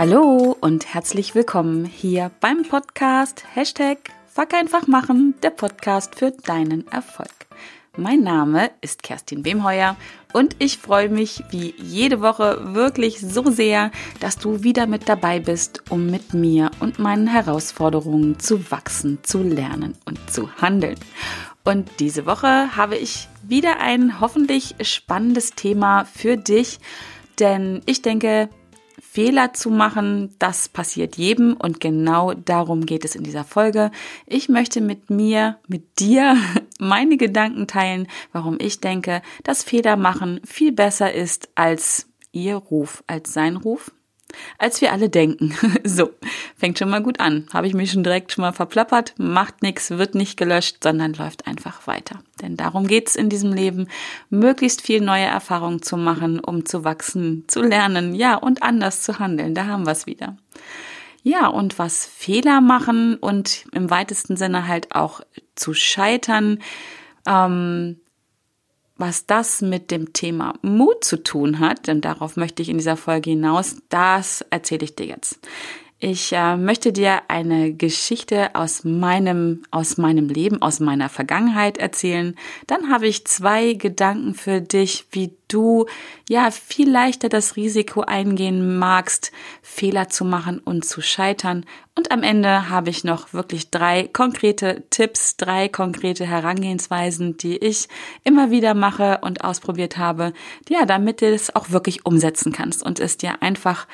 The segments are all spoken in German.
Hallo und herzlich willkommen hier beim Podcast Hashtag Fuck einfach machen, der Podcast für deinen Erfolg. Mein Name ist Kerstin Wemheuer und ich freue mich wie jede Woche wirklich so sehr, dass du wieder mit dabei bist, um mit mir und meinen Herausforderungen zu wachsen, zu lernen und zu handeln. Und diese Woche habe ich wieder ein hoffentlich spannendes Thema für dich, denn ich denke, Fehler zu machen, das passiert jedem und genau darum geht es in dieser Folge. Ich möchte mit mir, mit dir meine Gedanken teilen, warum ich denke, dass Fehler machen viel besser ist als ihr Ruf, als sein Ruf als wir alle denken. So, fängt schon mal gut an. Habe ich mich schon direkt schon mal verplappert, macht nichts, wird nicht gelöscht, sondern läuft einfach weiter. Denn darum geht's in diesem Leben, möglichst viel neue Erfahrungen zu machen, um zu wachsen, zu lernen, ja, und anders zu handeln. Da haben wir's wieder. Ja, und was Fehler machen und im weitesten Sinne halt auch zu scheitern, ähm, was das mit dem Thema Mut zu tun hat, denn darauf möchte ich in dieser Folge hinaus, das erzähle ich dir jetzt. Ich äh, möchte dir eine Geschichte aus meinem, aus meinem Leben, aus meiner Vergangenheit erzählen. Dann habe ich zwei Gedanken für dich, wie du ja viel leichter das Risiko eingehen magst, Fehler zu machen und zu scheitern. Und am Ende habe ich noch wirklich drei konkrete Tipps, drei konkrete Herangehensweisen, die ich immer wieder mache und ausprobiert habe, ja, damit du es auch wirklich umsetzen kannst und es dir einfach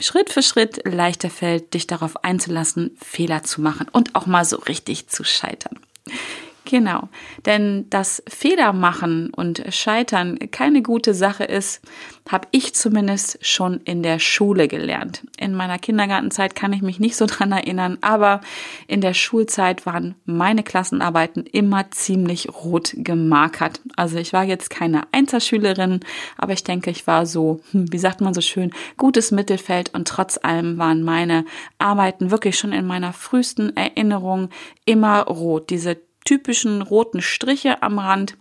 Schritt für Schritt leichter fällt, dich darauf einzulassen, Fehler zu machen und auch mal so richtig zu scheitern. Genau, denn das Fehlermachen und Scheitern keine gute Sache ist, habe ich zumindest schon in der Schule gelernt. In meiner Kindergartenzeit kann ich mich nicht so dran erinnern, aber in der Schulzeit waren meine Klassenarbeiten immer ziemlich rot gemarkert. Also ich war jetzt keine Einzelschülerin, aber ich denke, ich war so, hm, wie sagt man so schön, gutes Mittelfeld und trotz allem waren meine Arbeiten wirklich schon in meiner frühesten Erinnerung immer rot. Diese typischen roten Striche am Rand.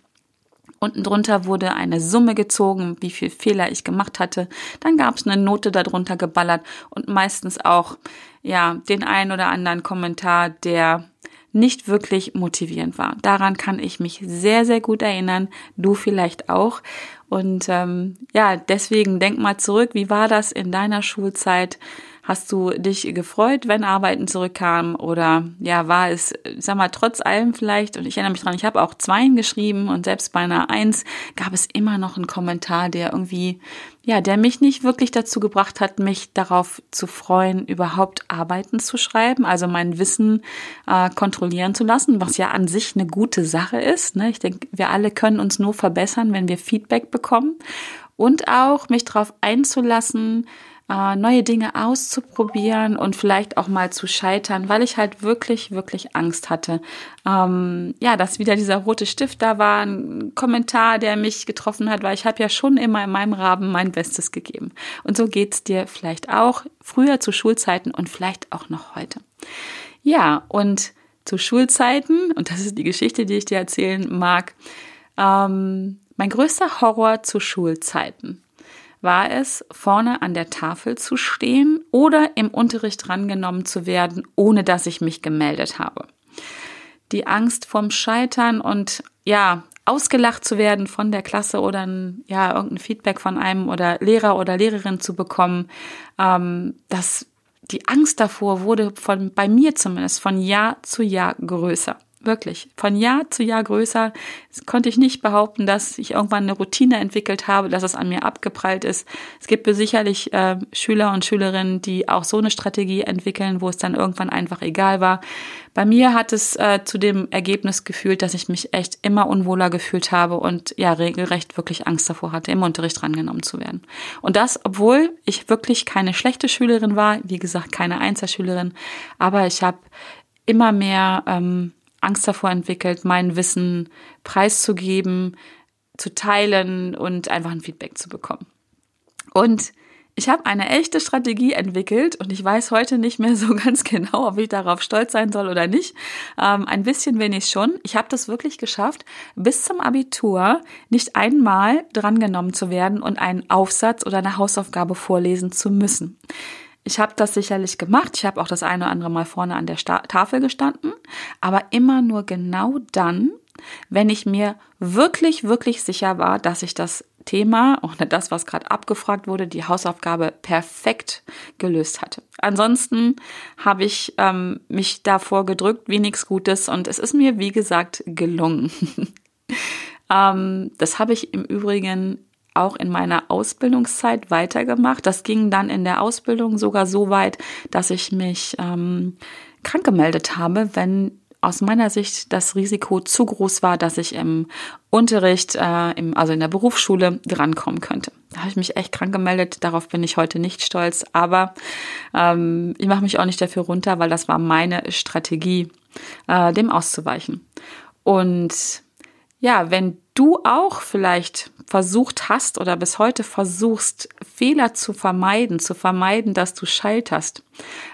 Unten drunter wurde eine Summe gezogen, wie viel Fehler ich gemacht hatte. Dann gab es eine Note darunter geballert und meistens auch ja den einen oder anderen Kommentar, der nicht wirklich motivierend war. Daran kann ich mich sehr, sehr gut erinnern. Du vielleicht auch. Und ähm, ja, deswegen denk mal zurück, wie war das in deiner Schulzeit? Hast du dich gefreut, wenn Arbeiten zurückkamen? Oder ja, war es, sag mal, trotz allem vielleicht, und ich erinnere mich dran, ich habe auch Zweien geschrieben und selbst bei einer Eins gab es immer noch einen Kommentar, der irgendwie, ja, der mich nicht wirklich dazu gebracht hat, mich darauf zu freuen, überhaupt Arbeiten zu schreiben, also mein Wissen äh, kontrollieren zu lassen, was ja an sich eine gute Sache ist. Ne? Ich denke, wir alle können uns nur verbessern, wenn wir Feedback bekommen. Und auch mich darauf einzulassen, äh, neue Dinge auszuprobieren und vielleicht auch mal zu scheitern, weil ich halt wirklich, wirklich Angst hatte. Ähm, ja, dass wieder dieser rote Stift da war, ein Kommentar, der mich getroffen hat, weil ich habe ja schon immer in meinem Rahmen mein Bestes gegeben. Und so geht's dir vielleicht auch früher zu Schulzeiten und vielleicht auch noch heute. Ja, und zu Schulzeiten, und das ist die Geschichte, die ich dir erzählen mag, ähm, mein größter Horror zu Schulzeiten war es, vorne an der Tafel zu stehen oder im Unterricht drangenommen zu werden, ohne dass ich mich gemeldet habe. Die Angst vom Scheitern und ja, ausgelacht zu werden von der Klasse oder ein, ja, irgendein Feedback von einem oder Lehrer oder Lehrerin zu bekommen, ähm, das, die Angst davor wurde von, bei mir zumindest von Jahr zu Jahr größer. Wirklich. Von Jahr zu Jahr größer konnte ich nicht behaupten, dass ich irgendwann eine Routine entwickelt habe, dass es an mir abgeprallt ist. Es gibt sicherlich äh, Schüler und Schülerinnen, die auch so eine Strategie entwickeln, wo es dann irgendwann einfach egal war. Bei mir hat es äh, zu dem Ergebnis gefühlt, dass ich mich echt immer unwohler gefühlt habe und ja regelrecht wirklich Angst davor hatte, im Unterricht drangenommen zu werden. Und das, obwohl ich wirklich keine schlechte Schülerin war, wie gesagt, keine Einzelschülerin, aber ich habe immer mehr ähm, Angst davor entwickelt, mein Wissen preiszugeben, zu teilen und einfach ein Feedback zu bekommen. Und ich habe eine echte Strategie entwickelt und ich weiß heute nicht mehr so ganz genau, ob ich darauf stolz sein soll oder nicht. Ähm, ein bisschen wenig schon. Ich habe das wirklich geschafft, bis zum Abitur nicht einmal drangenommen zu werden und einen Aufsatz oder eine Hausaufgabe vorlesen zu müssen. Ich habe das sicherlich gemacht. Ich habe auch das eine oder andere Mal vorne an der Sta Tafel gestanden, aber immer nur genau dann, wenn ich mir wirklich, wirklich sicher war, dass ich das Thema oder das, was gerade abgefragt wurde, die Hausaufgabe perfekt gelöst hatte. Ansonsten habe ich ähm, mich davor gedrückt wie nichts Gutes und es ist mir, wie gesagt, gelungen. ähm, das habe ich im Übrigen auch in meiner Ausbildungszeit weitergemacht. Das ging dann in der Ausbildung sogar so weit, dass ich mich ähm, krank gemeldet habe, wenn aus meiner Sicht das Risiko zu groß war, dass ich im Unterricht, äh, im, also in der Berufsschule, drankommen könnte. Da habe ich mich echt krank gemeldet. Darauf bin ich heute nicht stolz. Aber ähm, ich mache mich auch nicht dafür runter, weil das war meine Strategie, äh, dem auszuweichen. Und ja, wenn du auch vielleicht versucht hast oder bis heute versuchst, Fehler zu vermeiden, zu vermeiden, dass du scheiterst,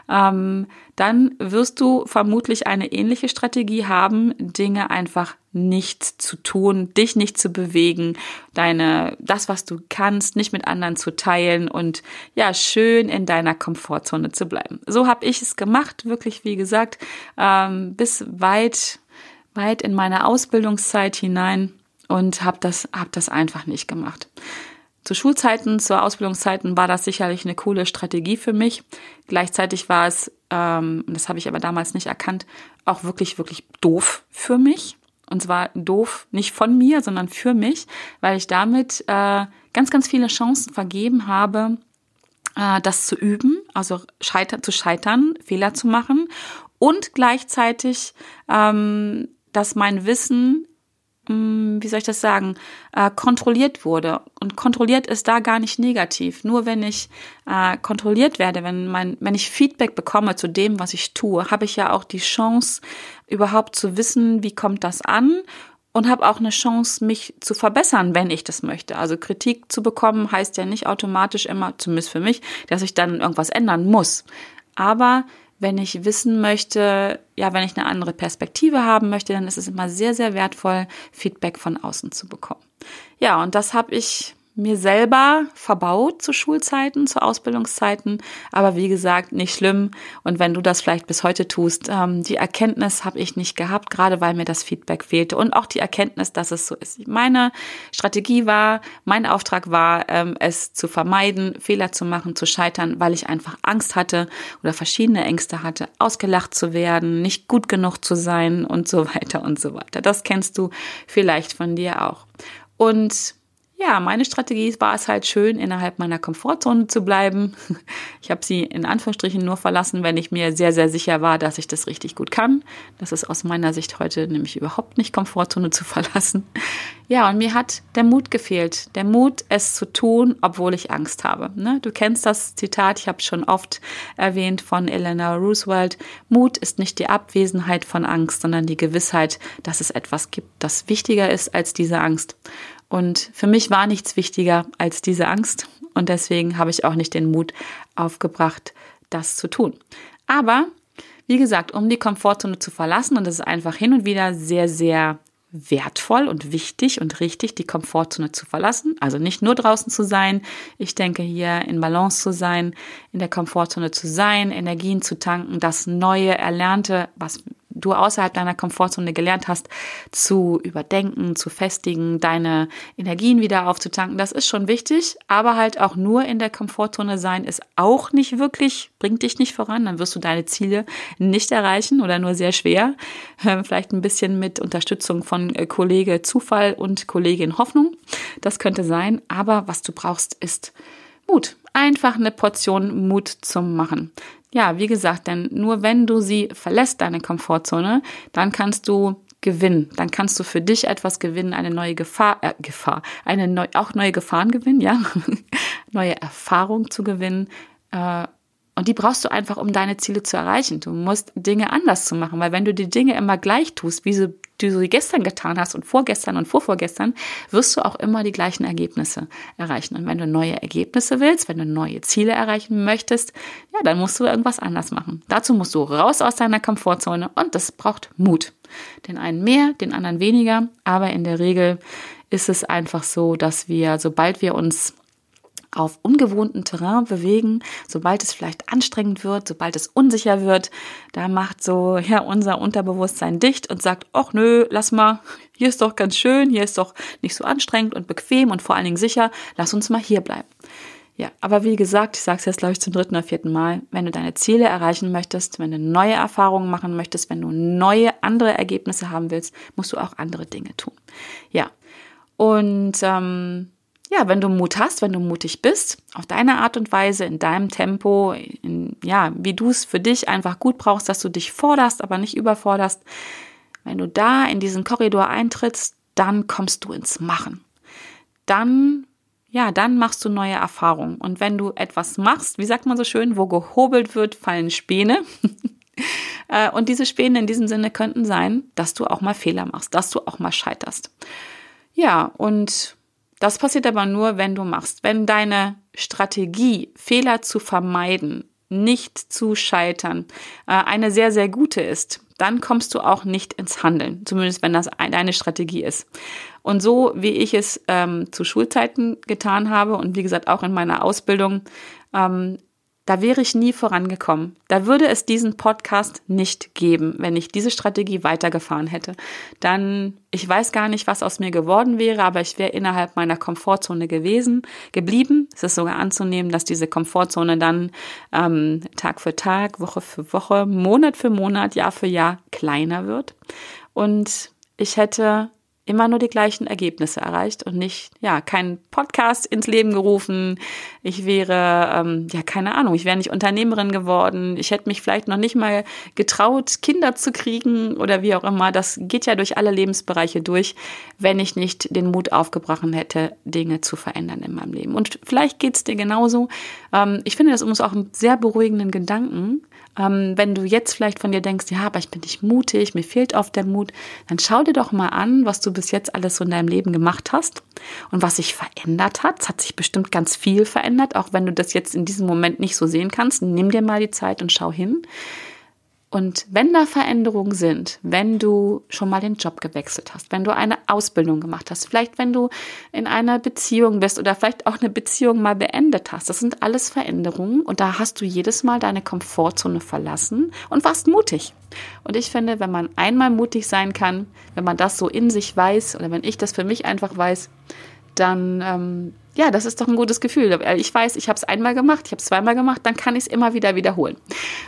ähm, dann wirst du vermutlich eine ähnliche Strategie haben, Dinge einfach nicht zu tun, dich nicht zu bewegen, deine, das, was du kannst, nicht mit anderen zu teilen und ja, schön in deiner Komfortzone zu bleiben. So habe ich es gemacht, wirklich, wie gesagt, ähm, bis weit, weit in meine Ausbildungszeit hinein und habe das, hab das einfach nicht gemacht. Zu Schulzeiten, zu Ausbildungszeiten war das sicherlich eine coole Strategie für mich. Gleichzeitig war es, ähm, das habe ich aber damals nicht erkannt, auch wirklich, wirklich doof für mich. Und zwar doof nicht von mir, sondern für mich, weil ich damit äh, ganz, ganz viele Chancen vergeben habe, äh, das zu üben, also scheiter zu scheitern, Fehler zu machen und gleichzeitig, ähm, dass mein Wissen Mm, wie soll ich das sagen, äh, kontrolliert wurde. Und kontrolliert ist da gar nicht negativ. Nur wenn ich äh, kontrolliert werde, wenn mein, wenn ich Feedback bekomme zu dem, was ich tue, habe ich ja auch die Chance, überhaupt zu wissen, wie kommt das an und habe auch eine Chance, mich zu verbessern, wenn ich das möchte. Also Kritik zu bekommen heißt ja nicht automatisch immer, zumindest für mich, dass ich dann irgendwas ändern muss. Aber wenn ich wissen möchte, ja, wenn ich eine andere Perspektive haben möchte, dann ist es immer sehr, sehr wertvoll, Feedback von außen zu bekommen. Ja, und das habe ich mir selber verbaut zu Schulzeiten, zu Ausbildungszeiten. Aber wie gesagt, nicht schlimm. Und wenn du das vielleicht bis heute tust, ähm, die Erkenntnis habe ich nicht gehabt, gerade weil mir das Feedback fehlte. Und auch die Erkenntnis, dass es so ist. Meine Strategie war, mein Auftrag war, ähm, es zu vermeiden, Fehler zu machen, zu scheitern, weil ich einfach Angst hatte oder verschiedene Ängste hatte, ausgelacht zu werden, nicht gut genug zu sein und so weiter und so weiter. Das kennst du vielleicht von dir auch. Und ja, meine Strategie war es halt schön, innerhalb meiner Komfortzone zu bleiben. Ich habe sie in Anführungsstrichen nur verlassen, wenn ich mir sehr, sehr sicher war, dass ich das richtig gut kann. Das ist aus meiner Sicht heute nämlich überhaupt nicht Komfortzone zu verlassen. Ja, und mir hat der Mut gefehlt. Der Mut, es zu tun, obwohl ich Angst habe. Ne? Du kennst das Zitat, ich habe es schon oft erwähnt von Eleanor Roosevelt. Mut ist nicht die Abwesenheit von Angst, sondern die Gewissheit, dass es etwas gibt, das wichtiger ist als diese Angst. Und für mich war nichts wichtiger als diese Angst. Und deswegen habe ich auch nicht den Mut aufgebracht, das zu tun. Aber, wie gesagt, um die Komfortzone zu verlassen, und das ist einfach hin und wieder sehr, sehr wertvoll und wichtig und richtig, die Komfortzone zu verlassen. Also nicht nur draußen zu sein. Ich denke hier in Balance zu sein, in der Komfortzone zu sein, Energien zu tanken, das Neue, Erlernte, was du außerhalb deiner Komfortzone gelernt hast, zu überdenken, zu festigen, deine Energien wieder aufzutanken. Das ist schon wichtig, aber halt auch nur in der Komfortzone sein ist auch nicht wirklich, bringt dich nicht voran. Dann wirst du deine Ziele nicht erreichen oder nur sehr schwer. Ähm, vielleicht ein bisschen mit Unterstützung von äh, Kollege Zufall und Kollegin Hoffnung. Das könnte sein. Aber was du brauchst, ist Mut. Einfach eine Portion Mut zum Machen. Ja, wie gesagt, denn nur wenn du sie verlässt, deine Komfortzone, dann kannst du gewinnen. Dann kannst du für dich etwas gewinnen, eine neue Gefahr, äh, Gefahr, eine neu, auch neue Gefahren gewinnen, ja, neue Erfahrung zu gewinnen. Äh, und die brauchst du einfach, um deine Ziele zu erreichen. Du musst Dinge anders zu machen, weil wenn du die Dinge immer gleich tust, wie du sie gestern getan hast und vorgestern und vorvorgestern, wirst du auch immer die gleichen Ergebnisse erreichen. Und wenn du neue Ergebnisse willst, wenn du neue Ziele erreichen möchtest, ja, dann musst du irgendwas anders machen. Dazu musst du raus aus deiner Komfortzone und das braucht Mut. Den einen mehr, den anderen weniger, aber in der Regel ist es einfach so, dass wir, sobald wir uns auf ungewohnten Terrain bewegen, sobald es vielleicht anstrengend wird, sobald es unsicher wird, da macht so ja unser Unterbewusstsein dicht und sagt, ach nö, lass mal, hier ist doch ganz schön, hier ist doch nicht so anstrengend und bequem und vor allen Dingen sicher, lass uns mal hier bleiben. Ja, aber wie gesagt, ich sage es jetzt, glaube ich, zum dritten oder vierten Mal, wenn du deine Ziele erreichen möchtest, wenn du neue Erfahrungen machen möchtest, wenn du neue, andere Ergebnisse haben willst, musst du auch andere Dinge tun. Ja, und ähm, ja, wenn du Mut hast, wenn du mutig bist, auf deine Art und Weise, in deinem Tempo, in, ja, wie du es für dich einfach gut brauchst, dass du dich forderst, aber nicht überforderst, wenn du da in diesen Korridor eintrittst, dann kommst du ins Machen. Dann, ja, dann machst du neue Erfahrungen. Und wenn du etwas machst, wie sagt man so schön, wo gehobelt wird, fallen Späne. Äh, und diese Späne in diesem Sinne könnten sein, dass du auch mal Fehler machst, dass du auch mal scheiterst. Ja, und das passiert aber nur, wenn du machst. Wenn deine Strategie, Fehler zu vermeiden, nicht zu scheitern, äh, eine sehr, sehr gute ist, dann kommst du auch nicht ins Handeln, zumindest wenn das deine Strategie ist. Und so wie ich es ähm, zu Schulzeiten getan habe und wie gesagt auch in meiner Ausbildung, ähm, da wäre ich nie vorangekommen. Da würde es diesen Podcast nicht geben, wenn ich diese Strategie weitergefahren hätte. Dann, ich weiß gar nicht, was aus mir geworden wäre, aber ich wäre innerhalb meiner Komfortzone gewesen, geblieben. Es ist sogar anzunehmen, dass diese Komfortzone dann ähm, Tag für Tag, Woche für Woche, Monat für Monat, Jahr für Jahr kleiner wird. Und ich hätte immer nur die gleichen Ergebnisse erreicht und nicht, ja, keinen Podcast ins Leben gerufen. Ich wäre, ähm, ja, keine Ahnung, ich wäre nicht Unternehmerin geworden. Ich hätte mich vielleicht noch nicht mal getraut, Kinder zu kriegen oder wie auch immer. Das geht ja durch alle Lebensbereiche durch, wenn ich nicht den Mut aufgebracht hätte, Dinge zu verändern in meinem Leben. Und vielleicht geht's dir genauso. Ähm, ich finde das übrigens auch einen sehr beruhigenden Gedanken, ähm, wenn du jetzt vielleicht von dir denkst, ja, aber ich bin nicht mutig, mir fehlt oft der Mut, dann schau dir doch mal an, was du bis jetzt alles so in deinem Leben gemacht hast und was sich verändert hat. Es hat sich bestimmt ganz viel verändert, auch wenn du das jetzt in diesem Moment nicht so sehen kannst. Nimm dir mal die Zeit und schau hin. Und wenn da Veränderungen sind, wenn du schon mal den Job gewechselt hast, wenn du eine Ausbildung gemacht hast, vielleicht wenn du in einer Beziehung bist oder vielleicht auch eine Beziehung mal beendet hast, das sind alles Veränderungen und da hast du jedes Mal deine Komfortzone verlassen und warst mutig. Und ich finde, wenn man einmal mutig sein kann, wenn man das so in sich weiß oder wenn ich das für mich einfach weiß, dann ähm, ja, das ist doch ein gutes Gefühl. Ich weiß, ich habe es einmal gemacht, ich habe es zweimal gemacht, dann kann ich es immer wieder wiederholen.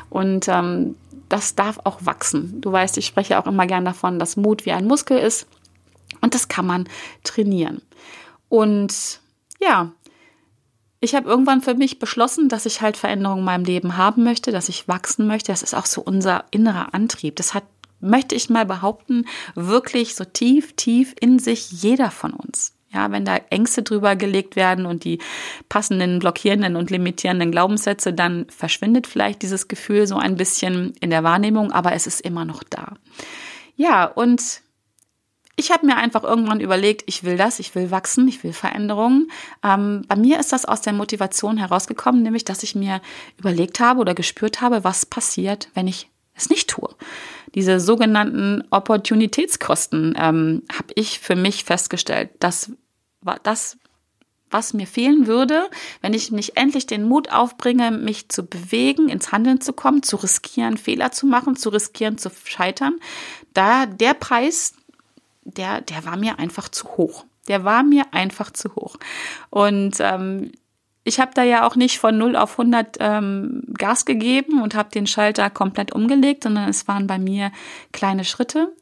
Und ähm, das darf auch wachsen. Du weißt, ich spreche auch immer gern davon, dass Mut wie ein Muskel ist und das kann man trainieren. Und ja, ich habe irgendwann für mich beschlossen, dass ich halt Veränderungen in meinem Leben haben möchte, dass ich wachsen möchte. Das ist auch so unser innerer Antrieb. Das hat, möchte ich mal behaupten, wirklich so tief, tief in sich jeder von uns. Ja, wenn da Ängste drüber gelegt werden und die passenden blockierenden und limitierenden Glaubenssätze, dann verschwindet vielleicht dieses Gefühl so ein bisschen in der Wahrnehmung, aber es ist immer noch da. Ja, und ich habe mir einfach irgendwann überlegt, ich will das, ich will wachsen, ich will Veränderungen. Ähm, bei mir ist das aus der Motivation herausgekommen, nämlich dass ich mir überlegt habe oder gespürt habe, was passiert, wenn ich es nicht tue. Diese sogenannten Opportunitätskosten ähm, habe ich für mich festgestellt, dass das, was mir fehlen würde, wenn ich nicht endlich den Mut aufbringe, mich zu bewegen, ins Handeln zu kommen, zu riskieren, Fehler zu machen, zu riskieren, zu scheitern. Da der Preis, der, der war mir einfach zu hoch. Der war mir einfach zu hoch. Und ähm, ich habe da ja auch nicht von 0 auf 100 ähm, Gas gegeben und habe den Schalter komplett umgelegt, sondern es waren bei mir kleine Schritte.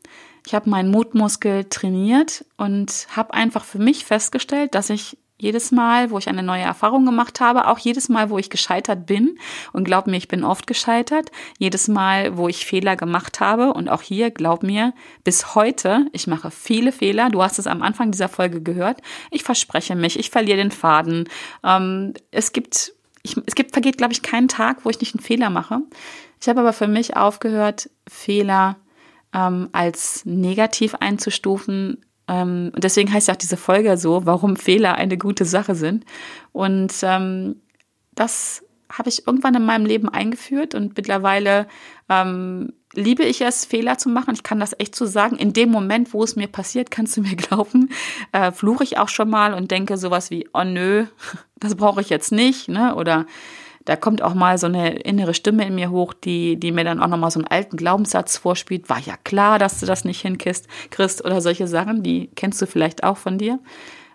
Ich habe meinen Mutmuskel trainiert und habe einfach für mich festgestellt, dass ich jedes Mal, wo ich eine neue Erfahrung gemacht habe, auch jedes Mal, wo ich gescheitert bin, und glaub mir, ich bin oft gescheitert, jedes Mal, wo ich Fehler gemacht habe, und auch hier, glaub mir, bis heute, ich mache viele Fehler, du hast es am Anfang dieser Folge gehört, ich verspreche mich, ich verliere den Faden, ähm, es gibt, ich, es gibt, vergeht, glaube ich, keinen Tag, wo ich nicht einen Fehler mache. Ich habe aber für mich aufgehört, Fehler ähm, als negativ einzustufen. Ähm, und deswegen heißt ja auch diese Folge so, warum Fehler eine gute Sache sind. Und ähm, das habe ich irgendwann in meinem Leben eingeführt und mittlerweile ähm, liebe ich es, Fehler zu machen. Ich kann das echt so sagen. In dem Moment, wo es mir passiert, kannst du mir glauben, äh, fluche ich auch schon mal und denke sowas wie, oh nö, das brauche ich jetzt nicht, ne? Oder da kommt auch mal so eine innere Stimme in mir hoch, die, die mir dann auch nochmal so einen alten Glaubenssatz vorspielt. War ja klar, dass du das nicht hinkriegst, Christ, oder solche Sachen, die kennst du vielleicht auch von dir.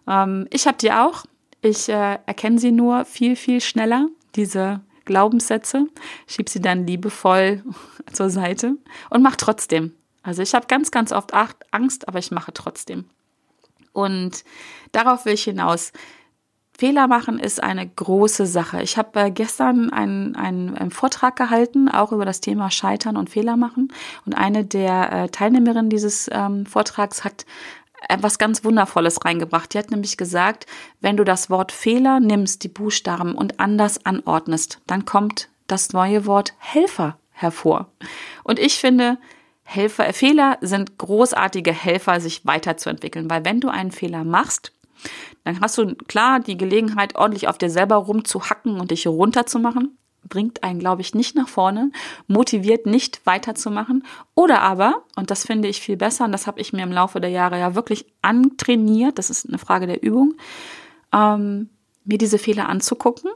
Ähm, ich habe die auch. Ich äh, erkenne sie nur viel, viel schneller, diese Glaubenssätze, schieb sie dann liebevoll zur Seite und mach trotzdem. Also ich habe ganz, ganz oft Angst, aber ich mache trotzdem. Und darauf will ich hinaus. Fehler machen ist eine große Sache. Ich habe äh, gestern einen, einen, einen, Vortrag gehalten, auch über das Thema Scheitern und Fehler machen. Und eine der äh, Teilnehmerinnen dieses ähm, Vortrags hat etwas ganz Wundervolles reingebracht. Die hat nämlich gesagt, wenn du das Wort Fehler nimmst, die Buchstaben und anders anordnest, dann kommt das neue Wort Helfer hervor. Und ich finde, Helfer, Fehler sind großartige Helfer, sich weiterzuentwickeln, weil wenn du einen Fehler machst, dann hast du klar die Gelegenheit, ordentlich auf dir selber rumzuhacken und dich runterzumachen. Bringt einen, glaube ich, nicht nach vorne, motiviert nicht weiterzumachen. Oder aber, und das finde ich viel besser, und das habe ich mir im Laufe der Jahre ja wirklich antrainiert, das ist eine Frage der Übung, ähm, mir diese Fehler anzugucken,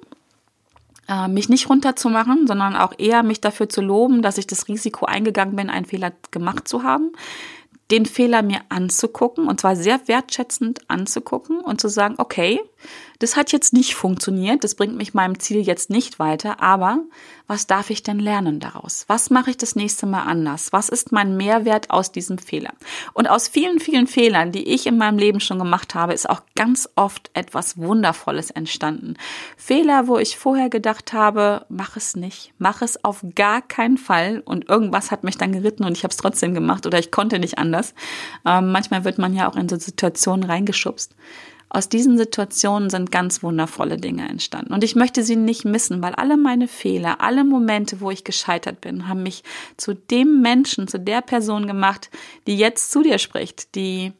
äh, mich nicht runterzumachen, sondern auch eher mich dafür zu loben, dass ich das Risiko eingegangen bin, einen Fehler gemacht zu haben, den Fehler mir anzugucken und zwar sehr wertschätzend anzugucken und zu sagen, okay, das hat jetzt nicht funktioniert, das bringt mich meinem Ziel jetzt nicht weiter, aber was darf ich denn lernen daraus? Was mache ich das nächste Mal anders? Was ist mein Mehrwert aus diesem Fehler? Und aus vielen, vielen Fehlern, die ich in meinem Leben schon gemacht habe, ist auch ganz oft etwas Wundervolles entstanden. Fehler, wo ich vorher gedacht habe, mach es nicht, mach es auf gar keinen Fall und irgendwas hat mich dann geritten und ich habe es trotzdem gemacht oder ich konnte nicht anders. Ähm, manchmal wird man ja auch in so Situationen reingeschubst. Aus diesen Situationen sind ganz wundervolle Dinge entstanden. Und ich möchte sie nicht missen, weil alle meine Fehler, alle Momente, wo ich gescheitert bin, haben mich zu dem Menschen, zu der Person gemacht, die jetzt zu dir spricht, die,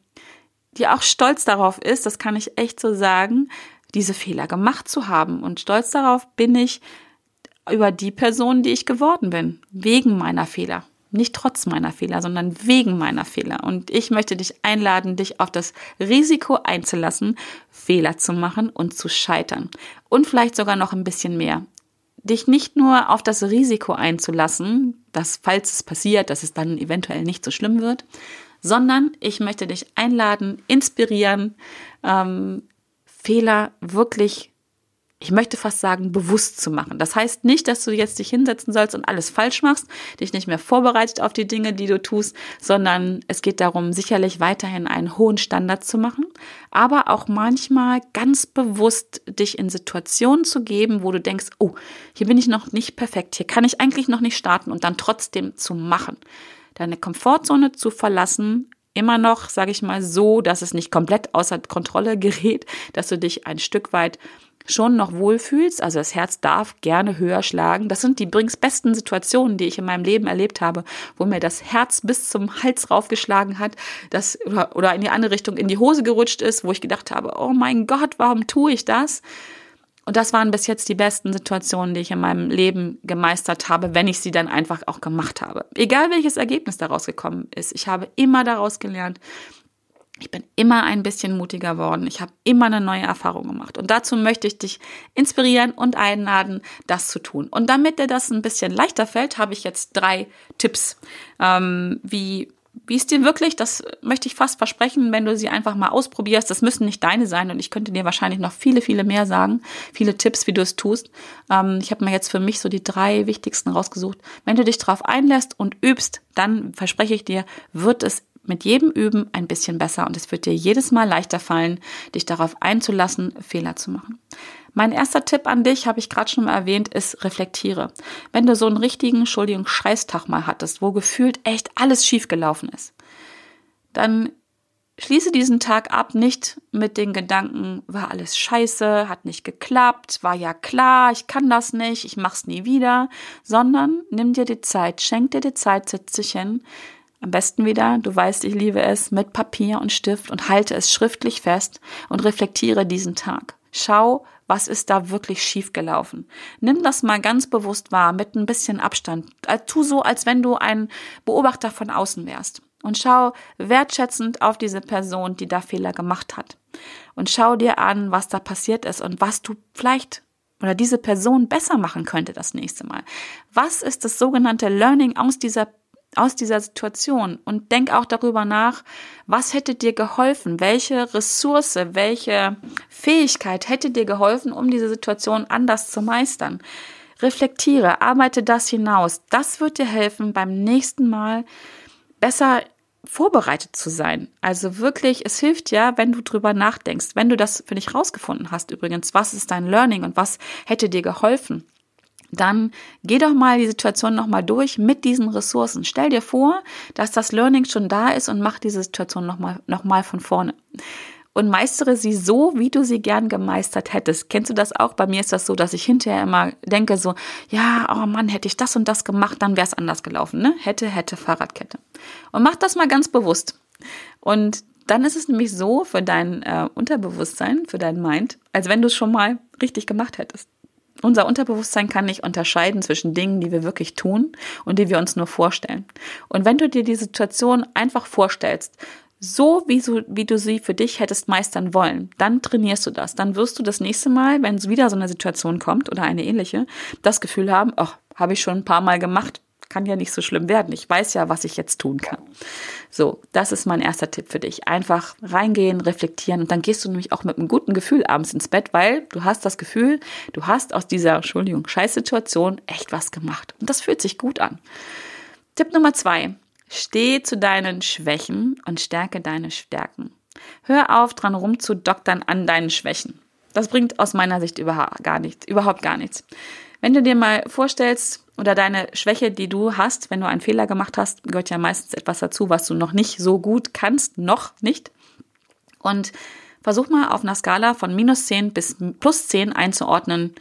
die auch stolz darauf ist, das kann ich echt so sagen, diese Fehler gemacht zu haben. Und stolz darauf bin ich über die Person, die ich geworden bin, wegen meiner Fehler. Nicht trotz meiner Fehler, sondern wegen meiner Fehler. Und ich möchte dich einladen, dich auf das Risiko einzulassen, Fehler zu machen und zu scheitern. Und vielleicht sogar noch ein bisschen mehr. Dich nicht nur auf das Risiko einzulassen, dass falls es passiert, dass es dann eventuell nicht so schlimm wird, sondern ich möchte dich einladen, inspirieren, ähm, Fehler wirklich ich möchte fast sagen, bewusst zu machen. Das heißt nicht, dass du jetzt dich hinsetzen sollst und alles falsch machst, dich nicht mehr vorbereitet auf die Dinge, die du tust, sondern es geht darum, sicherlich weiterhin einen hohen Standard zu machen, aber auch manchmal ganz bewusst dich in Situationen zu geben, wo du denkst, oh, hier bin ich noch nicht perfekt, hier kann ich eigentlich noch nicht starten und dann trotzdem zu machen. Deine Komfortzone zu verlassen, immer noch, sage ich mal, so, dass es nicht komplett außer Kontrolle gerät, dass du dich ein Stück weit schon noch wohlfühlst, also das Herz darf gerne höher schlagen. Das sind die übrigens besten Situationen, die ich in meinem Leben erlebt habe, wo mir das Herz bis zum Hals raufgeschlagen hat, das oder, oder in die andere Richtung in die Hose gerutscht ist, wo ich gedacht habe, oh mein Gott, warum tue ich das? Und das waren bis jetzt die besten Situationen, die ich in meinem Leben gemeistert habe, wenn ich sie dann einfach auch gemacht habe. Egal welches Ergebnis daraus gekommen ist. Ich habe immer daraus gelernt ich bin immer ein bisschen mutiger worden. Ich habe immer eine neue Erfahrung gemacht. Und dazu möchte ich dich inspirieren und einladen, das zu tun. Und damit dir das ein bisschen leichter fällt, habe ich jetzt drei Tipps, ähm, wie wie es dir wirklich, das möchte ich fast versprechen, wenn du sie einfach mal ausprobierst. Das müssen nicht deine sein und ich könnte dir wahrscheinlich noch viele, viele mehr sagen, viele Tipps, wie du es tust. Ähm, ich habe mir jetzt für mich so die drei wichtigsten rausgesucht. Wenn du dich darauf einlässt und übst, dann verspreche ich dir, wird es mit jedem Üben ein bisschen besser und es wird dir jedes Mal leichter fallen, dich darauf einzulassen, Fehler zu machen. Mein erster Tipp an dich, habe ich gerade schon mal erwähnt, ist reflektiere. Wenn du so einen richtigen, Entschuldigung, Scheißtag mal hattest, wo gefühlt echt alles schiefgelaufen ist, dann schließe diesen Tag ab nicht mit den Gedanken, war alles scheiße, hat nicht geklappt, war ja klar, ich kann das nicht, ich mach's nie wieder, sondern nimm dir die Zeit, schenk dir die Zeit, setz dich hin, am besten wieder, du weißt, ich liebe es, mit Papier und Stift und halte es schriftlich fest und reflektiere diesen Tag. Schau, Was ist da wirklich schiefgelaufen? Nimm das mal ganz bewusst wahr, mit ein bisschen Abstand. Äh, tu so, als wenn du ein Beobachter von außen wärst. Und schau wertschätzend auf diese Person, die da Fehler gemacht hat. Und schau dir an, was da passiert ist und was du vielleicht oder diese Person besser machen könnte das nächste Mal. Was ist das sogenannte Learning aus dieser aus dieser Situation und denk auch darüber nach, was hätte dir geholfen, welche Ressource, welche Fähigkeit hätte dir geholfen, um diese Situation anders zu meistern. Reflektiere, arbeite das hinaus. Das wird dir helfen, beim nächsten Mal besser vorbereitet zu sein. Also wirklich, es hilft ja, wenn du drüber nachdenkst, wenn du das für dich rausgefunden hast übrigens, was ist dein Learning und was hätte dir geholfen dann geh doch mal die Situation nochmal durch mit diesen Ressourcen. Stell dir vor, dass das Learning schon da ist und mach diese Situation nochmal noch mal von vorne. Und meistere sie so, wie du sie gern gemeistert hättest. Kennst du das auch? Bei mir ist das so, dass ich hinterher immer denke so, ja, oh Mann, hätte ich das und das gemacht, dann wäre es anders gelaufen. Ne? Hätte, hätte, Fahrradkette. Und mach das mal ganz bewusst. Und dann ist es nämlich so für dein äh, Unterbewusstsein, für dein Mind, als wenn du es schon mal richtig gemacht hättest. Unser Unterbewusstsein kann nicht unterscheiden zwischen Dingen, die wir wirklich tun und die wir uns nur vorstellen. Und wenn du dir die Situation einfach vorstellst, so wie, so, wie du sie für dich hättest meistern wollen, dann trainierst du das. Dann wirst du das nächste Mal, wenn wieder so eine Situation kommt oder eine ähnliche, das Gefühl haben, ach, habe ich schon ein paar Mal gemacht, kann ja nicht so schlimm werden. Ich weiß ja, was ich jetzt tun kann. So, das ist mein erster Tipp für dich. Einfach reingehen, reflektieren und dann gehst du nämlich auch mit einem guten Gefühl abends ins Bett, weil du hast das Gefühl, du hast aus dieser, Entschuldigung, Scheißsituation echt was gemacht. Und das fühlt sich gut an. Tipp Nummer zwei. Steh zu deinen Schwächen und stärke deine Stärken. Hör auf, dran rumzudoktern an deinen Schwächen. Das bringt aus meiner Sicht überhaupt gar nichts, überhaupt gar nichts. Wenn du dir mal vorstellst, oder deine Schwäche, die du hast, wenn du einen Fehler gemacht hast, gehört ja meistens etwas dazu, was du noch nicht so gut kannst, noch nicht. Und versuch mal auf einer Skala von minus 10 bis plus 10 einzuordnen,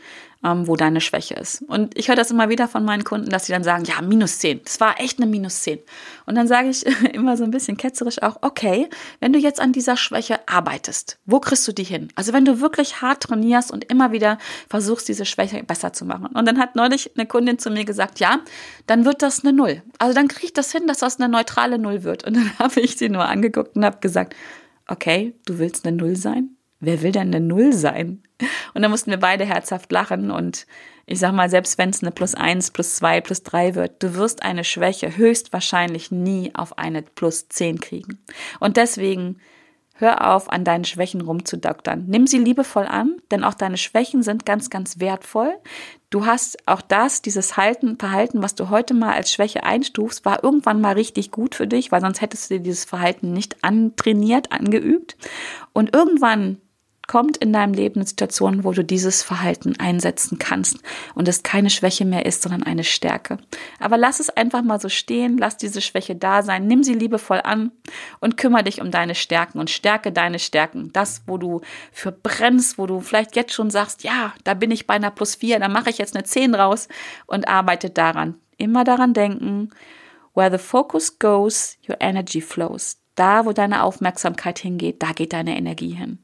ähm, wo deine Schwäche ist. Und ich höre das immer wieder von meinen Kunden, dass sie dann sagen, ja, minus 10, das war echt eine minus 10. Und dann sage ich immer so ein bisschen ketzerisch auch, okay, wenn du jetzt an dieser Schwäche arbeitest, wo kriegst du die hin? Also wenn du wirklich hart trainierst und immer wieder versuchst, diese Schwäche besser zu machen. Und dann hat neulich eine Kundin zu mir gesagt, ja, dann wird das eine Null. Also dann kriege ich das hin, dass das eine neutrale Null wird. Und dann habe ich sie nur angeguckt und habe gesagt, okay, du willst eine Null sein? wer will denn eine Null sein? Und dann mussten wir beide herzhaft lachen und ich sag mal, selbst wenn es eine plus eins, plus zwei, plus drei wird, du wirst eine Schwäche höchstwahrscheinlich nie auf eine plus zehn kriegen. Und deswegen hör auf, an deinen Schwächen rumzudoktern. Nimm sie liebevoll an, denn auch deine Schwächen sind ganz, ganz wertvoll. Du hast auch das, dieses Halten, Verhalten, was du heute mal als Schwäche einstufst, war irgendwann mal richtig gut für dich, weil sonst hättest du dir dieses Verhalten nicht antrainiert, angeübt. Und irgendwann kommt in deinem Leben eine Situation, wo du dieses Verhalten einsetzen kannst und es keine Schwäche mehr ist, sondern eine Stärke. Aber lass es einfach mal so stehen, lass diese Schwäche da sein, nimm sie liebevoll an und kümmere dich um deine Stärken und stärke deine Stärken. Das, wo du für brennst, wo du vielleicht jetzt schon sagst, ja, da bin ich bei einer plus vier, da mache ich jetzt eine zehn raus und arbeite daran. Immer daran denken, where the focus goes, your energy flows da, wo deine Aufmerksamkeit hingeht, da geht deine Energie hin.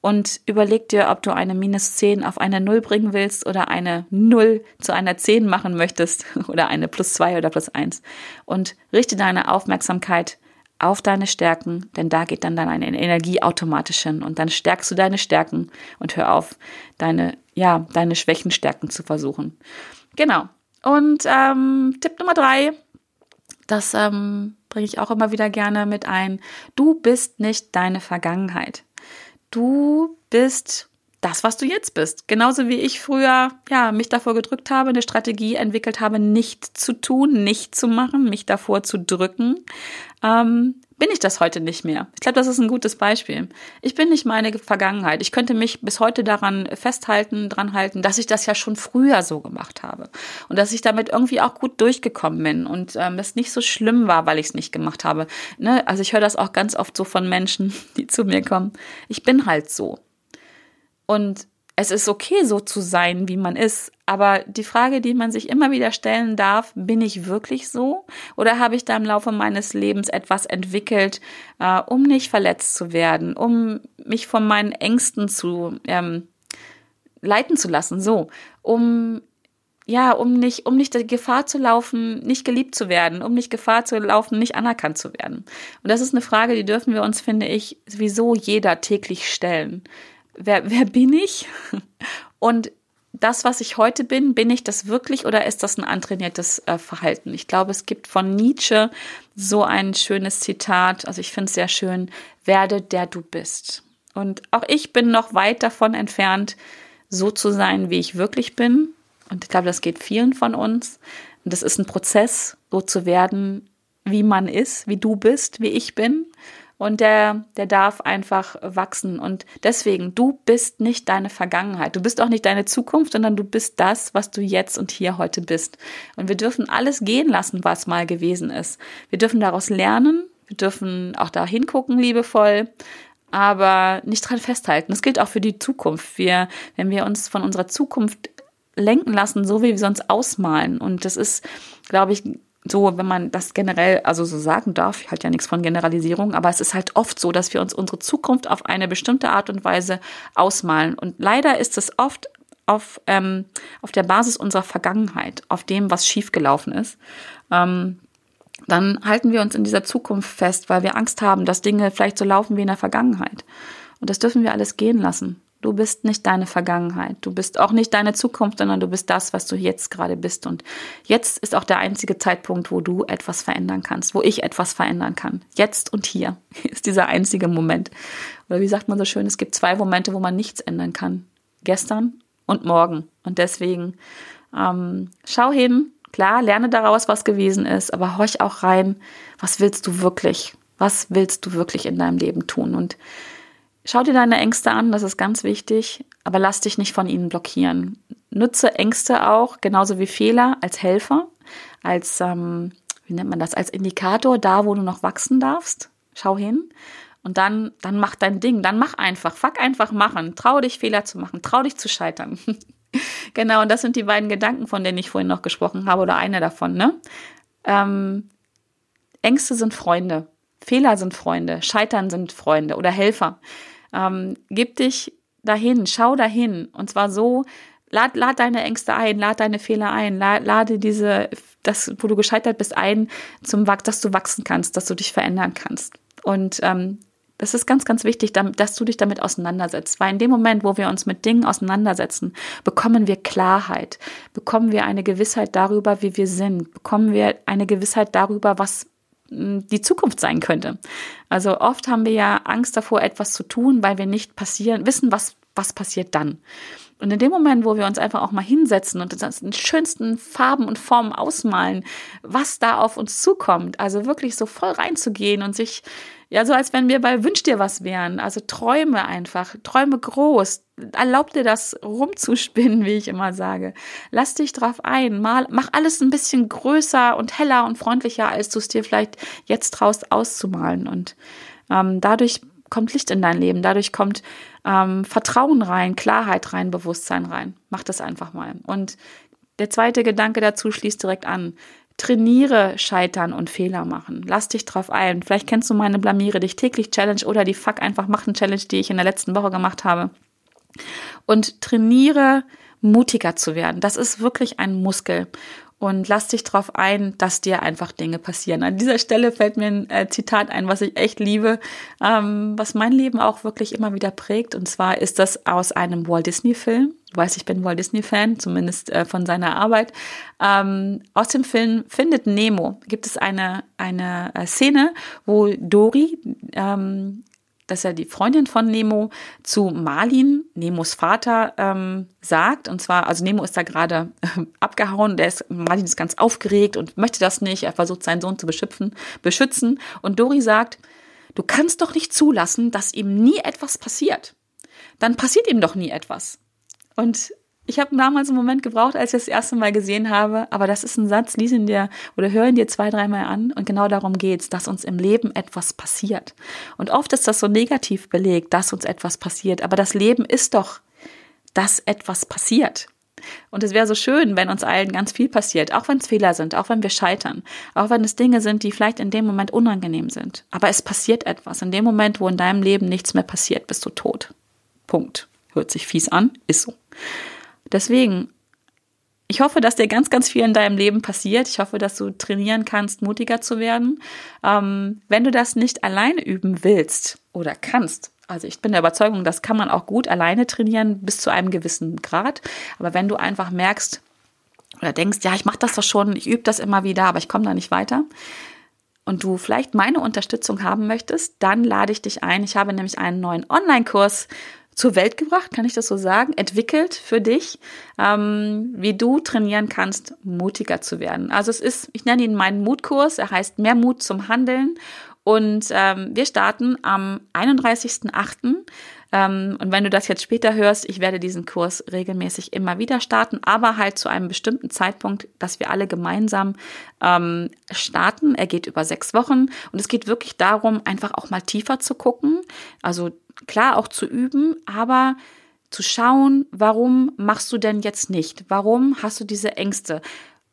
Und überleg dir, ob du eine minus 10 auf eine 0 bringen willst oder eine 0 zu einer 10 machen möchtest oder eine plus 2 oder plus 1. Und richte deine Aufmerksamkeit auf deine Stärken, denn da geht dann deine Energie automatisch hin und dann stärkst du deine Stärken und hör auf, deine, ja, deine Schwächen stärken zu versuchen. Genau. Und ähm, Tipp Nummer drei, das ähm, bringe ich auch immer wieder gerne mit ein. Du bist nicht deine Vergangenheit. Du bist das, was du jetzt bist. Genauso wie ich früher, ja, mich davor gedrückt habe, eine Strategie entwickelt habe, nicht zu tun, nicht zu machen, mich davor zu drücken, ähm, bin ich das heute nicht mehr. Ich glaube, das ist ein gutes Beispiel. Ich bin nicht meine Vergangenheit. Ich könnte mich bis heute daran festhalten, dran halten, dass ich das ja schon früher so gemacht habe und dass ich damit irgendwie auch gut durchgekommen bin und ähm, es nicht so schlimm war, weil ich es nicht gemacht habe. Ne? Also ich höre das auch ganz oft so von Menschen, die zu mir kommen. Ich bin halt so. Und es ist okay, so zu sein, wie man ist. Aber die Frage, die man sich immer wieder stellen darf, bin ich wirklich so? Oder habe ich da im Laufe meines Lebens etwas entwickelt, äh, um nicht verletzt zu werden, um mich von meinen Ängsten zu, ähm, leiten zu lassen, so, um ja, um nicht, um nicht die Gefahr zu laufen, nicht geliebt zu werden, um nicht Gefahr zu laufen, nicht anerkannt zu werden. Und das ist eine Frage, die dürfen wir uns, finde ich, sowieso jeder täglich stellen. Wer, wer bin ich? Und das, was ich heute bin, bin ich das wirklich oder ist das ein antrainiertes äh, Verhalten? Ich glaube, es gibt von Nietzsche so ein schönes Zitat, also ich finde es sehr schön, werde der du bist. Und auch ich bin noch weit davon entfernt, so zu sein, wie ich wirklich bin. Und ich glaube, das geht vielen von uns. Und das ist ein Prozess, so zu werden, wie man ist, wie du bist, wie ich bin. Und der, der darf einfach wachsen. Und deswegen, du bist nicht deine Vergangenheit. Du bist auch nicht deine Zukunft, sondern du bist das, was du jetzt und hier heute bist. Und wir dürfen alles gehen lassen, was mal gewesen ist. Wir dürfen daraus lernen. Wir dürfen auch da hingucken, liebevoll aber nicht dran festhalten. Das gilt auch für die Zukunft. Wir, wenn wir uns von unserer Zukunft lenken lassen, so wie wir sonst ausmalen. Und das ist, glaube ich, so, wenn man das generell, also so sagen darf, ich halte ja nichts von Generalisierung, aber es ist halt oft so, dass wir uns unsere Zukunft auf eine bestimmte Art und Weise ausmalen. Und leider ist es oft auf, ähm, auf der Basis unserer Vergangenheit, auf dem, was schiefgelaufen ist. Ähm, dann halten wir uns in dieser Zukunft fest, weil wir Angst haben, dass Dinge vielleicht so laufen wie in der Vergangenheit. Und das dürfen wir alles gehen lassen. Du bist nicht deine Vergangenheit. Du bist auch nicht deine Zukunft, sondern du bist das, was du jetzt gerade bist. Und jetzt ist auch der einzige Zeitpunkt, wo du etwas verändern kannst, wo ich etwas verändern kann. Jetzt und hier ist dieser einzige Moment. Oder wie sagt man so schön, es gibt zwei Momente, wo man nichts ändern kann. Gestern und morgen. Und deswegen ähm, schau hin, klar, lerne daraus, was gewesen ist, aber horch auch rein, was willst du wirklich? Was willst du wirklich in deinem Leben tun? Und Schau dir deine Ängste an, das ist ganz wichtig, aber lass dich nicht von ihnen blockieren. Nutze Ängste auch, genauso wie Fehler, als Helfer, als, ähm, wie nennt man das, als Indikator, da wo du noch wachsen darfst. Schau hin. Und dann, dann mach dein Ding, dann mach einfach, fuck einfach machen, trau dich Fehler zu machen, trau dich zu scheitern. genau, und das sind die beiden Gedanken, von denen ich vorhin noch gesprochen habe, oder einer davon, ne? Ähm, Ängste sind Freunde, Fehler sind Freunde, Scheitern sind Freunde oder Helfer. Ähm, gib dich dahin, schau dahin. Und zwar so, lad, lad deine Ängste ein, lad deine Fehler ein, lad, lade diese, das, wo du gescheitert bist, ein, zum dass du wachsen kannst, dass du dich verändern kannst. Und ähm, das ist ganz, ganz wichtig, dass du dich damit auseinandersetzt, weil in dem Moment, wo wir uns mit Dingen auseinandersetzen, bekommen wir Klarheit, bekommen wir eine Gewissheit darüber, wie wir sind, bekommen wir eine Gewissheit darüber, was die Zukunft sein könnte. Also oft haben wir ja Angst davor, etwas zu tun, weil wir nicht passieren, wissen, was, was passiert dann. Und in dem Moment, wo wir uns einfach auch mal hinsetzen und das in schönsten Farben und Formen ausmalen, was da auf uns zukommt, also wirklich so voll reinzugehen und sich ja, so als wenn wir bei Wünsch dir was wären. Also träume einfach, träume groß. Erlaub dir das rumzuspinnen, wie ich immer sage. Lass dich drauf ein. Mal, mach alles ein bisschen größer und heller und freundlicher, als du es dir vielleicht jetzt traust auszumalen. Und ähm, dadurch kommt Licht in dein Leben. Dadurch kommt ähm, Vertrauen rein, Klarheit rein, Bewusstsein rein. Mach das einfach mal. Und der zweite Gedanke dazu schließt direkt an. Trainiere Scheitern und Fehler machen. Lass dich drauf ein. Vielleicht kennst du meine Blamiere dich täglich Challenge oder die Fuck einfach machen Challenge, die ich in der letzten Woche gemacht habe. Und trainiere mutiger zu werden. Das ist wirklich ein Muskel und lass dich darauf ein, dass dir einfach Dinge passieren. An dieser Stelle fällt mir ein äh, Zitat ein, was ich echt liebe, ähm, was mein Leben auch wirklich immer wieder prägt. Und zwar ist das aus einem Walt Disney-Film. Du weißt, ich bin Walt Disney-Fan, zumindest äh, von seiner Arbeit. Ähm, aus dem Film Findet Nemo gibt es eine, eine äh, Szene, wo Dory ähm, dass er die Freundin von Nemo zu Marlin, Nemos Vater, ähm, sagt. Und zwar, also Nemo ist da gerade äh, abgehauen, der ist, Marlin ist ganz aufgeregt und möchte das nicht. Er versucht seinen Sohn zu beschützen, beschützen. Und Dori sagt, du kannst doch nicht zulassen, dass ihm nie etwas passiert. Dann passiert ihm doch nie etwas. Und ich habe damals einen Moment gebraucht, als ich das erste Mal gesehen habe, aber das ist ein Satz, lies ihn dir oder hör ihn dir zwei, dreimal an und genau darum geht's, dass uns im Leben etwas passiert. Und oft ist das so negativ belegt, dass uns etwas passiert, aber das Leben ist doch, dass etwas passiert. Und es wäre so schön, wenn uns allen ganz viel passiert, auch wenn es Fehler sind, auch wenn wir scheitern, auch wenn es Dinge sind, die vielleicht in dem Moment unangenehm sind. Aber es passiert etwas. In dem Moment, wo in deinem Leben nichts mehr passiert, bist du tot. Punkt. Hört sich fies an, ist so. Deswegen, ich hoffe, dass dir ganz, ganz viel in deinem Leben passiert. Ich hoffe, dass du trainieren kannst, mutiger zu werden. Ähm, wenn du das nicht alleine üben willst oder kannst, also ich bin der Überzeugung, das kann man auch gut alleine trainieren bis zu einem gewissen Grad. Aber wenn du einfach merkst oder denkst, ja, ich mache das doch schon, ich übe das immer wieder, aber ich komme da nicht weiter, und du vielleicht meine Unterstützung haben möchtest, dann lade ich dich ein. Ich habe nämlich einen neuen Online-Kurs zur Welt gebracht, kann ich das so sagen, entwickelt für dich, ähm, wie du trainieren kannst, mutiger zu werden. Also es ist, ich nenne ihn meinen Mutkurs, er heißt Mehr Mut zum Handeln und ähm, wir starten am 31.08. Ähm, und wenn du das jetzt später hörst, ich werde diesen Kurs regelmäßig immer wieder starten, aber halt zu einem bestimmten Zeitpunkt, dass wir alle gemeinsam ähm, starten. Er geht über sechs Wochen und es geht wirklich darum, einfach auch mal tiefer zu gucken. Also klar auch zu üben, aber zu schauen, warum machst du denn jetzt nicht? Warum hast du diese Ängste?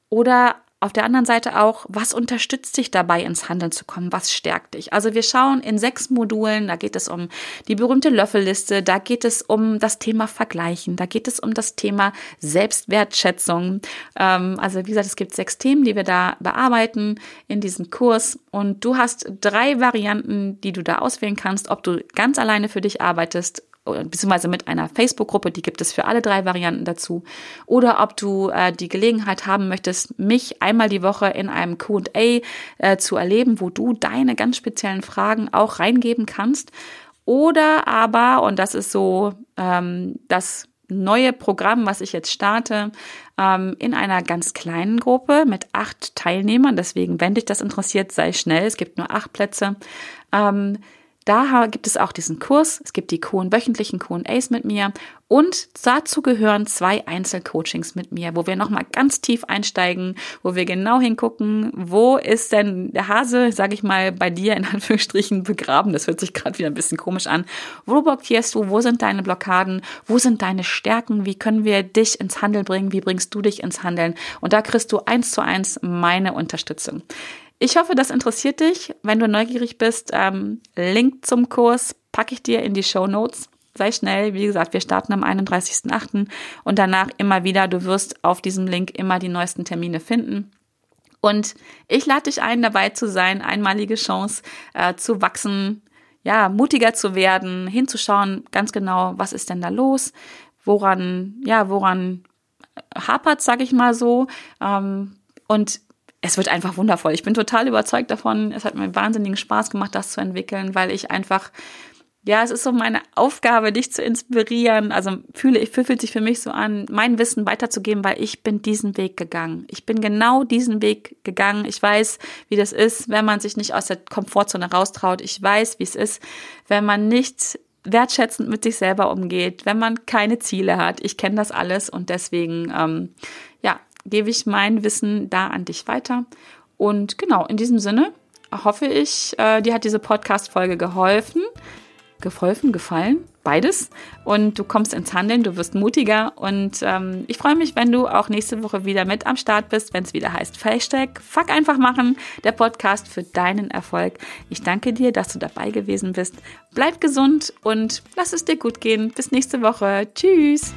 Oder auf der anderen Seite auch, was unterstützt dich dabei, ins Handeln zu kommen? Was stärkt dich? Also wir schauen in sechs Modulen, da geht es um die berühmte Löffelliste, da geht es um das Thema Vergleichen, da geht es um das Thema Selbstwertschätzung. Ähm, also wie gesagt, es gibt sechs Themen, die wir da bearbeiten in diesem Kurs. Und du hast drei Varianten, die du da auswählen kannst, ob du ganz alleine für dich arbeitest beziehungsweise mit einer Facebook-Gruppe, die gibt es für alle drei Varianten dazu. Oder ob du äh, die Gelegenheit haben möchtest, mich einmal die Woche in einem QA äh, zu erleben, wo du deine ganz speziellen Fragen auch reingeben kannst. Oder aber, und das ist so ähm, das neue Programm, was ich jetzt starte, ähm, in einer ganz kleinen Gruppe mit acht Teilnehmern. Deswegen, wenn dich das interessiert, sei schnell. Es gibt nur acht Plätze. Ähm, da gibt es auch diesen Kurs. Es gibt die wöchentlichen Q&As mit mir und dazu gehören zwei Einzelcoachings mit mir, wo wir nochmal ganz tief einsteigen, wo wir genau hingucken, wo ist denn der Hase, sage ich mal, bei dir in Anführungsstrichen begraben. Das hört sich gerade wieder ein bisschen komisch an. Wo blockierst du? Wo sind deine Blockaden? Wo sind deine Stärken? Wie können wir dich ins Handeln bringen? Wie bringst du dich ins Handeln? Und da kriegst du eins zu eins meine Unterstützung. Ich hoffe, das interessiert dich. Wenn du neugierig bist, ähm, Link zum Kurs packe ich dir in die Show Notes. Sei schnell, wie gesagt, wir starten am 31.08. und danach immer wieder. Du wirst auf diesem Link immer die neuesten Termine finden. Und ich lade dich ein, dabei zu sein, einmalige Chance äh, zu wachsen, ja, mutiger zu werden, hinzuschauen, ganz genau, was ist denn da los, woran, ja, woran hapert, sag ich mal so. Ähm, und es wird einfach wundervoll. Ich bin total überzeugt davon. Es hat mir wahnsinnigen Spaß gemacht, das zu entwickeln, weil ich einfach, ja, es ist so meine Aufgabe, dich zu inspirieren. Also fühle ich, fühlt sich für mich so an, mein Wissen weiterzugeben, weil ich bin diesen Weg gegangen. Ich bin genau diesen Weg gegangen. Ich weiß, wie das ist, wenn man sich nicht aus der Komfortzone raustraut. Ich weiß, wie es ist, wenn man nicht wertschätzend mit sich selber umgeht, wenn man keine Ziele hat. Ich kenne das alles und deswegen, ähm, gebe ich mein Wissen da an dich weiter. Und genau, in diesem Sinne hoffe ich, äh, dir hat diese Podcast-Folge geholfen. Geholfen, gefallen, beides. Und du kommst ins Handeln, du wirst mutiger. Und ähm, ich freue mich, wenn du auch nächste Woche wieder mit am Start bist, wenn es wieder heißt Hashtag Fuck einfach machen, der Podcast für deinen Erfolg. Ich danke dir, dass du dabei gewesen bist. Bleib gesund und lass es dir gut gehen. Bis nächste Woche. Tschüss.